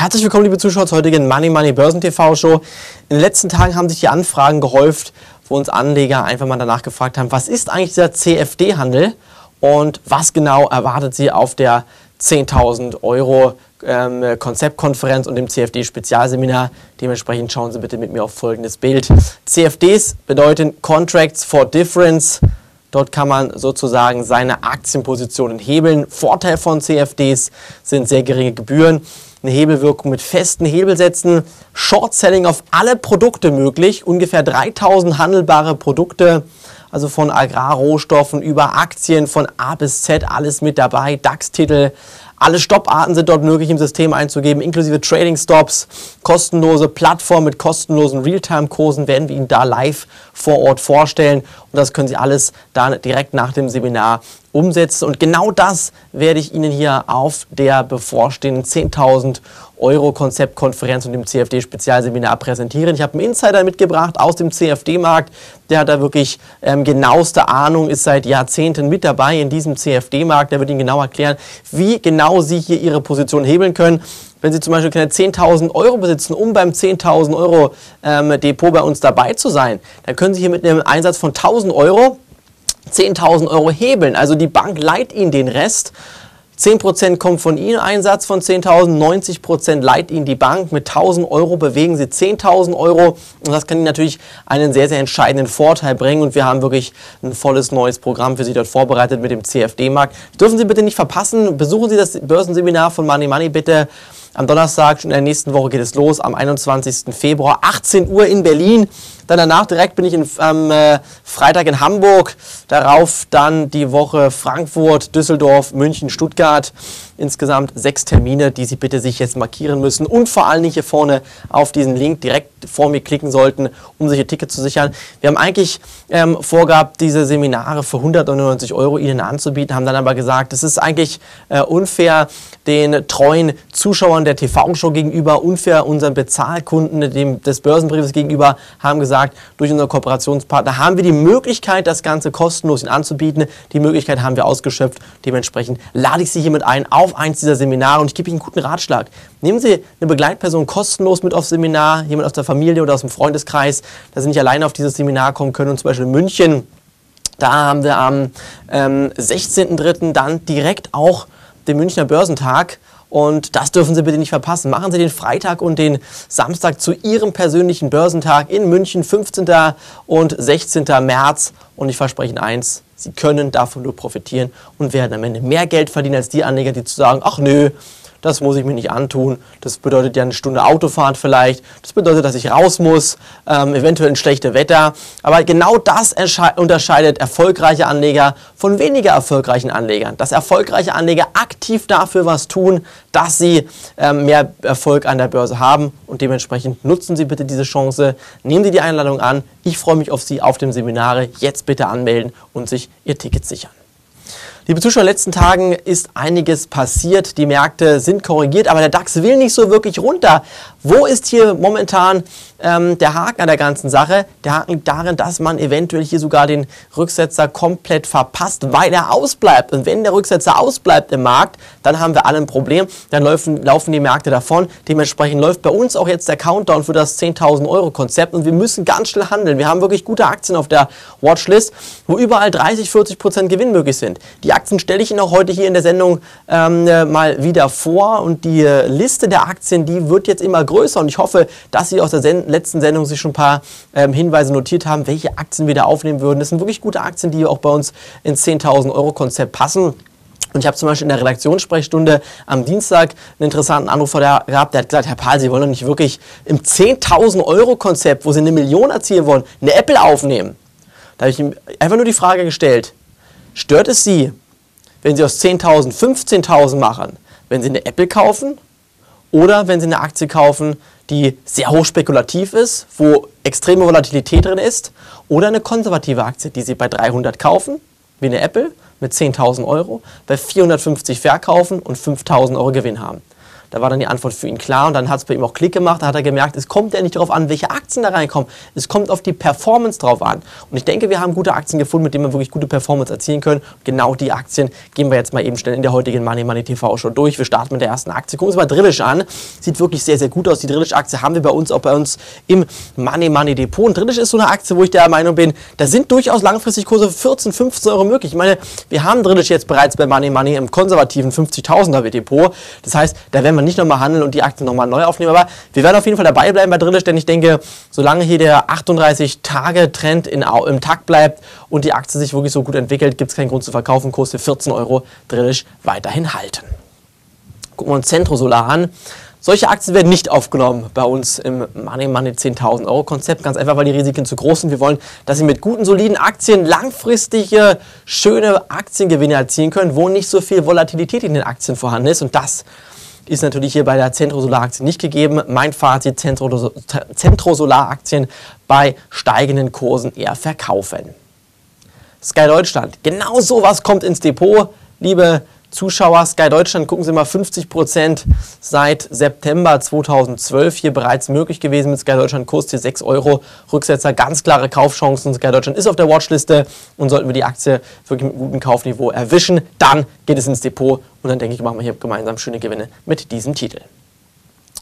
Herzlich willkommen, liebe Zuschauer, zur heutigen Money Money Börsen TV Show. In den letzten Tagen haben sich die Anfragen gehäuft, wo uns Anleger einfach mal danach gefragt haben, was ist eigentlich dieser CFD-Handel und was genau erwartet sie auf der 10.000 Euro ähm, Konzeptkonferenz und dem CFD-Spezialseminar. Dementsprechend schauen Sie bitte mit mir auf folgendes Bild. CFDs bedeuten Contracts for Difference. Dort kann man sozusagen seine Aktienpositionen hebeln. Vorteil von CFDs sind sehr geringe Gebühren eine Hebelwirkung mit festen Hebelsätzen, Short-Selling auf alle Produkte möglich, ungefähr 3000 handelbare Produkte, also von Agrarrohstoffen über Aktien von A bis Z, alles mit dabei, DAX-Titel, alle Stopparten sind dort möglich im System einzugeben, inklusive Trading Stops, kostenlose Plattform mit kostenlosen Realtime-Kursen werden wir Ihnen da live vor Ort vorstellen. Und das können Sie alles dann direkt nach dem Seminar umsetzen. Und genau das werde ich Ihnen hier auf der bevorstehenden 10.000 Euro Konzeptkonferenz und dem CFD-Spezialseminar präsentieren. Ich habe einen Insider mitgebracht aus dem CFD-Markt. Der hat da wirklich ähm, genaueste Ahnung, ist seit Jahrzehnten mit dabei in diesem CFD-Markt. Der wird Ihnen genau erklären, wie genau Sie hier Ihre Position hebeln können. Wenn Sie zum Beispiel keine 10.000 Euro besitzen, um beim 10.000 Euro ähm, Depot bei uns dabei zu sein, dann können Sie hier mit einem Einsatz von 1.000 Euro 10.000 Euro hebeln. Also die Bank leiht Ihnen den Rest. 10% kommt von Ihnen, Einsatz von 10.000, 90% leiht Ihnen die Bank. Mit 1.000 Euro bewegen Sie 10.000 Euro und das kann Ihnen natürlich einen sehr, sehr entscheidenden Vorteil bringen und wir haben wirklich ein volles neues Programm für Sie dort vorbereitet mit dem CFD-Markt. Dürfen Sie bitte nicht verpassen, besuchen Sie das Börsenseminar von Money Money bitte. Am Donnerstag, schon in der nächsten Woche geht es los, am 21. Februar, 18 Uhr in Berlin. Dann danach direkt bin ich am äh, Freitag in Hamburg. Darauf dann die Woche Frankfurt, Düsseldorf, München, Stuttgart. Insgesamt sechs Termine, die Sie bitte sich jetzt markieren müssen und vor allen Dingen hier vorne auf diesen Link direkt vor mir klicken sollten, um sich Ihr Ticket zu sichern. Wir haben eigentlich ähm, vorgehabt, diese Seminare für 199 Euro Ihnen anzubieten, haben dann aber gesagt, es ist eigentlich äh, unfair den treuen Zuschauern der TV-Show gegenüber, unfair unseren Bezahlkunden dem, des Börsenbriefes gegenüber, haben gesagt, durch unseren Kooperationspartner haben wir die Möglichkeit, das Ganze kostenlos anzubieten. Die Möglichkeit haben wir ausgeschöpft. Dementsprechend lade ich Sie hiermit ein auf auf eins dieser Seminare und ich gebe Ihnen einen guten Ratschlag. Nehmen Sie eine Begleitperson kostenlos mit aufs Seminar, jemand aus der Familie oder aus dem Freundeskreis, dass Sie nicht alleine auf dieses Seminar kommen können und zum Beispiel in München, da haben wir am ähm, 16.03. dann direkt auch den Münchner Börsentag. Und das dürfen Sie bitte nicht verpassen. Machen Sie den Freitag und den Samstag zu Ihrem persönlichen Börsentag in München, 15. und 16. März. Und ich verspreche Ihnen eins, Sie können davon nur profitieren und werden am Ende mehr Geld verdienen als die Anleger, die zu sagen, ach nö, das muss ich mir nicht antun. Das bedeutet ja eine Stunde Autofahrt vielleicht. Das bedeutet, dass ich raus muss, ähm, eventuell ein schlechtes Wetter. Aber genau das unterscheidet erfolgreiche Anleger von weniger erfolgreichen Anlegern. Dass erfolgreiche Anleger aktiv dafür was tun, dass sie ähm, mehr Erfolg an der Börse haben. Und dementsprechend nutzen Sie bitte diese Chance. Nehmen Sie die Einladung an. Ich freue mich auf Sie auf dem Seminare. Jetzt bitte anmelden und sich Ihr Ticket sichern. Liebe Zuschauer, in den letzten Tagen ist einiges passiert. Die Märkte sind korrigiert, aber der DAX will nicht so wirklich runter. Wo ist hier momentan ähm, der Haken an der ganzen Sache? Der Haken liegt darin, dass man eventuell hier sogar den Rücksetzer komplett verpasst, weil er ausbleibt. Und wenn der Rücksetzer ausbleibt im Markt, dann haben wir alle ein Problem. Dann laufen, laufen die Märkte davon. Dementsprechend läuft bei uns auch jetzt der Countdown für das 10.000 Euro Konzept und wir müssen ganz schnell handeln. Wir haben wirklich gute Aktien auf der Watchlist, wo überall 30, 40 Prozent Gewinn möglich sind. Die Aktien stelle ich Ihnen auch heute hier in der Sendung ähm, äh, mal wieder vor und die äh, Liste der Aktien, die wird jetzt immer größer und ich hoffe, dass Sie aus der Sen letzten Sendung sich schon ein paar ähm, Hinweise notiert haben, welche Aktien wir da aufnehmen würden. Das sind wirklich gute Aktien, die auch bei uns ins 10.000 Euro Konzept passen. Und ich habe zum Beispiel in der Redaktionssprechstunde am Dienstag einen interessanten Anruf gehabt, der hat gesagt, Herr Pahl, Sie wollen doch nicht wirklich im 10.000 Euro Konzept, wo Sie eine Million erzielen wollen, eine Apple aufnehmen. Da habe ich ihm einfach nur die Frage gestellt, stört es Sie, wenn Sie aus 10.000 15.000 machen, wenn Sie eine Apple kaufen oder wenn Sie eine Aktie kaufen, die sehr hoch spekulativ ist, wo extreme Volatilität drin ist, oder eine konservative Aktie, die Sie bei 300 kaufen, wie eine Apple mit 10.000 Euro, bei 450 verkaufen und 5.000 Euro Gewinn haben. Da war dann die Antwort für ihn klar und dann hat es bei ihm auch Klick gemacht. Da hat er gemerkt, es kommt ja nicht darauf an, welche Aktien da reinkommen. Es kommt auf die Performance drauf an. Und ich denke, wir haben gute Aktien gefunden, mit denen wir wirklich gute Performance erzielen können. Genau die Aktien gehen wir jetzt mal eben schnell in der heutigen Money Money TV schon durch. Wir starten mit der ersten Aktie. Gucken Sie mal Drillisch an. Sieht wirklich sehr, sehr gut aus. Die Drillisch-Aktie haben wir bei uns auch bei uns im Money Money Depot. Und Drillisch ist so eine Aktie, wo ich der Meinung bin, da sind durchaus langfristig Kurse 14, 15 Euro möglich. Ich meine, wir haben Drillisch jetzt bereits bei Money Money im konservativen 50.000er Depot. Das heißt, da werden wir nicht nochmal handeln und die Aktien nochmal neu aufnehmen. Aber wir werden auf jeden Fall dabei bleiben bei Drillisch, denn ich denke, solange hier der 38-Tage-Trend im Takt bleibt und die Aktie sich wirklich so gut entwickelt, gibt es keinen Grund zu verkaufen. Kurs für 14 Euro Drillisch weiterhin halten. Gucken wir uns Centro Solar an. Solche Aktien werden nicht aufgenommen bei uns im Money Money 10.000 Euro Konzept, ganz einfach, weil die Risiken zu groß sind. Wir wollen, dass Sie mit guten, soliden Aktien langfristige, schöne Aktiengewinne erzielen können, wo nicht so viel Volatilität in den Aktien vorhanden ist. Und das ist natürlich hier bei der Centro Solar nicht gegeben. Mein Fazit, Centro, Centro Solar bei steigenden Kursen eher verkaufen. Sky Deutschland, genau sowas kommt ins Depot, liebe Zuschauer Sky Deutschland, gucken Sie mal, 50 Prozent seit September 2012 hier bereits möglich gewesen mit Sky Deutschland, Kurs hier 6 Euro, Rücksetzer, ganz klare Kaufchancen. Sky Deutschland ist auf der Watchliste und sollten wir die Aktie wirklich mit gutem Kaufniveau erwischen, dann geht es ins Depot und dann denke ich, machen wir hier gemeinsam schöne Gewinne mit diesem Titel.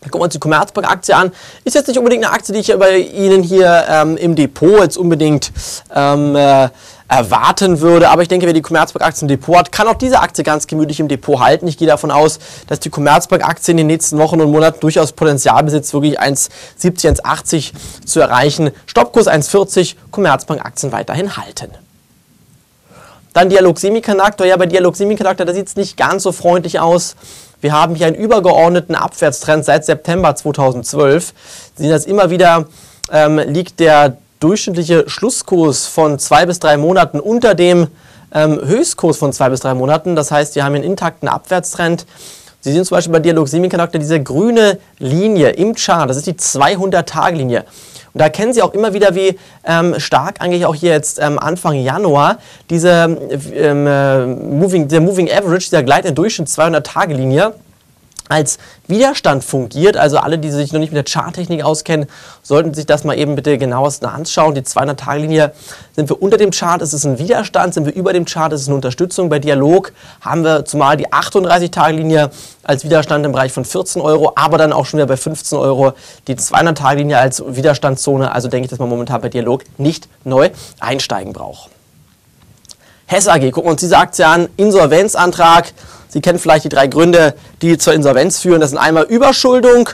Dann gucken wir uns die Commerzbank-Aktie an. Ist jetzt nicht unbedingt eine Aktie, die ich bei Ihnen hier ähm, im Depot jetzt unbedingt ähm, äh, erwarten würde. Aber ich denke, wer die Commerzbank-Aktie im Depot hat, kann auch diese Aktie ganz gemütlich im Depot halten. Ich gehe davon aus, dass die Commerzbank-Aktie in den nächsten Wochen und Monaten durchaus Potenzial besitzt, wirklich 1,70, 1,80 zu erreichen. Stoppkurs 1,40, Commerzbank-Aktien weiterhin halten. Dann Dialog Semiconductor. Ja, bei Dialog Semiconductor, da sieht es nicht ganz so freundlich aus. Wir haben hier einen übergeordneten Abwärtstrend seit September 2012. Sie sehen das immer wieder, ähm, liegt der durchschnittliche Schlusskurs von zwei bis drei Monaten unter dem ähm, Höchstkurs von zwei bis drei Monaten. Das heißt, wir haben einen intakten Abwärtstrend. Sie sehen zum Beispiel bei Dialog Semiconductor diese grüne Linie im Chart, das ist die 200-Tage-Linie. Und da erkennen Sie auch immer wieder, wie ähm, stark eigentlich auch hier jetzt ähm, Anfang Januar diese, ähm, äh, Moving, der Moving Average, dieser gleitende Durchschnitt 200-Tage-Linie, als Widerstand fungiert. Also alle, die sich noch nicht mit der Charttechnik auskennen, sollten sich das mal eben bitte genauestens anschauen. Die 200-Tage-Linie sind wir unter dem Chart, ist es ein Widerstand, sind wir über dem Chart, ist es eine Unterstützung. Bei Dialog haben wir zumal die 38-Tage-Linie als Widerstand im Bereich von 14 Euro, aber dann auch schon wieder bei 15 Euro die 200-Tage-Linie als Widerstandszone. Also denke ich, dass man momentan bei Dialog nicht neu einsteigen braucht. Hess AG, gucken wir uns diese Aktie an. Insolvenzantrag Sie kennen vielleicht die drei Gründe, die zur Insolvenz führen. Das sind einmal Überschuldung,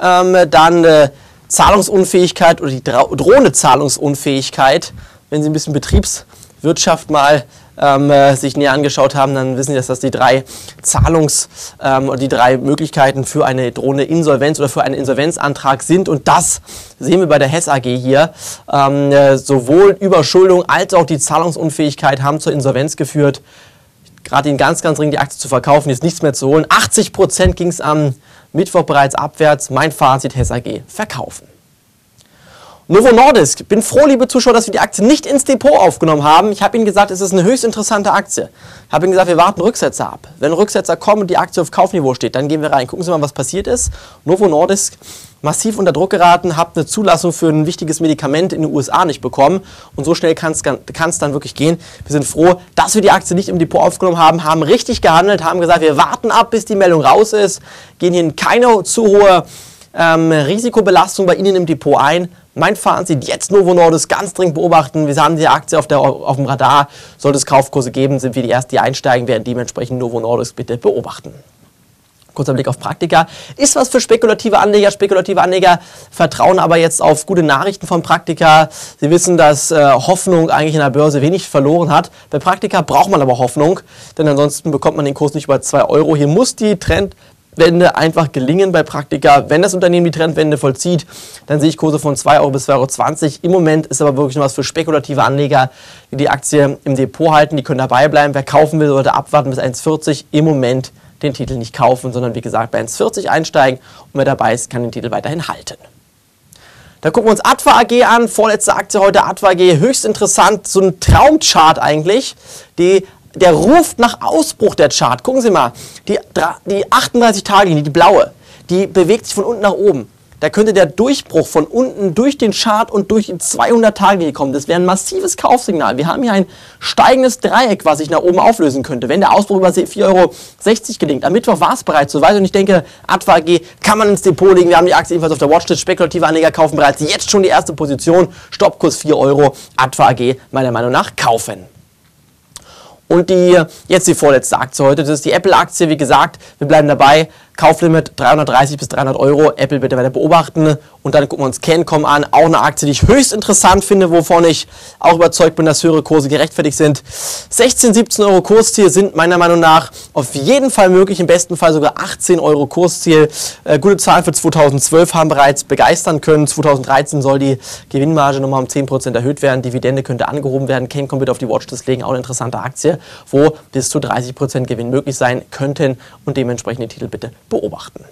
ähm, dann äh, Zahlungsunfähigkeit oder die drohende Zahlungsunfähigkeit. Wenn Sie ein bisschen Betriebswirtschaft mal ähm, äh, sich näher angeschaut haben, dann wissen Sie, dass das die drei Zahlungs- ähm, oder die drei Möglichkeiten für eine drohende Insolvenz oder für einen Insolvenzantrag sind. Und das sehen wir bei der Hess AG hier. Ähm, äh, sowohl Überschuldung als auch die Zahlungsunfähigkeit haben zur Insolvenz geführt gerade ihn ganz, ganz dringend die Aktie zu verkaufen, jetzt nichts mehr zu holen. 80 Prozent ging es am Mittwoch bereits abwärts. Mein Fazit, Hess AG, verkaufen. Novo Nordisk. Bin froh, liebe Zuschauer, dass wir die Aktie nicht ins Depot aufgenommen haben. Ich habe Ihnen gesagt, es ist eine höchst interessante Aktie. Ich habe Ihnen gesagt, wir warten Rücksetzer ab. Wenn Rücksetzer kommen und die Aktie auf Kaufniveau steht, dann gehen wir rein. Gucken Sie mal, was passiert ist. Novo Nordisk massiv unter Druck geraten, habt eine Zulassung für ein wichtiges Medikament in den USA nicht bekommen und so schnell kann es dann wirklich gehen. Wir sind froh, dass wir die Aktie nicht im Depot aufgenommen haben, haben richtig gehandelt, haben gesagt, wir warten ab, bis die Meldung raus ist, gehen hier in keine zu hohe ähm, Risikobelastung bei Ihnen im Depot ein, mein Fazit, jetzt Novo Nordisk ganz dringend beobachten. Wir haben die Aktie auf, der, auf dem Radar. Sollte es Kaufkurse geben, sind wir die Ersten, die einsteigen werden. Dementsprechend Novo Nordisk bitte beobachten. Kurzer Blick auf Praktika. Ist was für spekulative Anleger. Spekulative Anleger vertrauen aber jetzt auf gute Nachrichten von Praktika. Sie wissen, dass äh, Hoffnung eigentlich in der Börse wenig verloren hat. Bei Praktika braucht man aber Hoffnung, denn ansonsten bekommt man den Kurs nicht über 2 Euro. Hier muss die Trend Wende einfach gelingen bei Praktika. Wenn das Unternehmen die Trendwende vollzieht, dann sehe ich Kurse von 2 Euro bis 2,20 Euro. Im Moment ist aber wirklich noch was für spekulative Anleger, die die Aktie im Depot halten. Die können dabei bleiben. Wer kaufen will, sollte abwarten bis 1,40. Im Moment den Titel nicht kaufen, sondern wie gesagt bei 1,40 einsteigen. Und wer dabei ist, kann den Titel weiterhin halten. Da gucken wir uns Atva AG an. Vorletzte Aktie heute Atva AG. Höchst interessant. So ein Traumchart eigentlich. Die der ruft nach Ausbruch der Chart. Gucken Sie mal, die, die 38 Tage, die blaue, die bewegt sich von unten nach oben da könnte der Durchbruch von unten durch den Chart und durch die 200 Tage kommen. Das wäre ein massives Kaufsignal. Wir haben hier ein steigendes Dreieck, was sich nach oben auflösen könnte. Wenn der Ausbruch über 4,60 Euro gelingt. Am Mittwoch war es bereits so weit und ich denke, Adva AG kann man ins Depot legen. Wir haben die Aktie ebenfalls auf der Watchlist. Spekulative Anleger kaufen bereits jetzt schon die erste Position. Stoppkurs 4 Euro. Adva AG meiner Meinung nach kaufen. Und die, jetzt die vorletzte Aktie heute, das ist die Apple-Aktie. Wie gesagt, wir bleiben dabei. Kauflimit 330 bis 300 Euro. Apple bitte weiter beobachten. Und dann gucken wir uns Cancom an. Auch eine Aktie, die ich höchst interessant finde, wovon ich auch überzeugt bin, dass höhere Kurse gerechtfertigt sind. 16, 17 Euro Kursziel sind meiner Meinung nach auf jeden Fall möglich. Im besten Fall sogar 18 Euro Kursziel. Äh, gute Zahlen für 2012 haben bereits begeistern können. 2013 soll die Gewinnmarge nochmal um 10% erhöht werden. Dividende könnte angehoben werden. Cancom wird auf die Watchlist legen. Auch eine interessante Aktie, wo bis zu 30% Gewinn möglich sein könnten. Und dementsprechend die Titel bitte beobachten.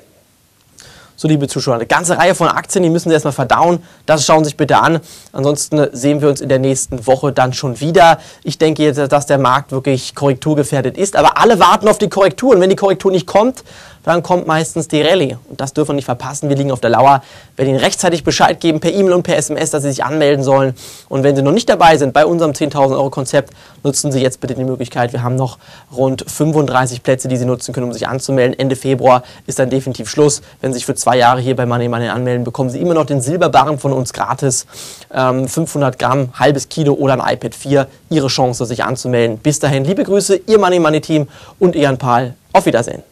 So, liebe Zuschauer, eine ganze Reihe von Aktien, die müssen Sie erstmal verdauen. Das schauen Sie sich bitte an. Ansonsten sehen wir uns in der nächsten Woche dann schon wieder. Ich denke jetzt, dass der Markt wirklich korrekturgefährdet ist. Aber alle warten auf die Korrektur. Und wenn die Korrektur nicht kommt, dann kommt meistens die Rallye. Und das dürfen wir nicht verpassen. Wir liegen auf der Lauer. Wir werden Ihnen rechtzeitig Bescheid geben per E-Mail und per SMS, dass Sie sich anmelden sollen. Und wenn Sie noch nicht dabei sind bei unserem 10.000 Euro Konzept, nutzen Sie jetzt bitte die Möglichkeit. Wir haben noch rund 35 Plätze, die Sie nutzen können, um sich anzumelden. Ende Februar ist dann definitiv Schluss. Wenn Sie sich für zwei Jahre hier bei Money Money anmelden, bekommen Sie immer noch den Silberbarren von uns gratis. Ähm, 500 Gramm, halbes Kilo oder ein iPad 4. Ihre Chance, sich anzumelden. Bis dahin, liebe Grüße, Ihr Money Money Team und Ian Pahl. Auf Wiedersehen.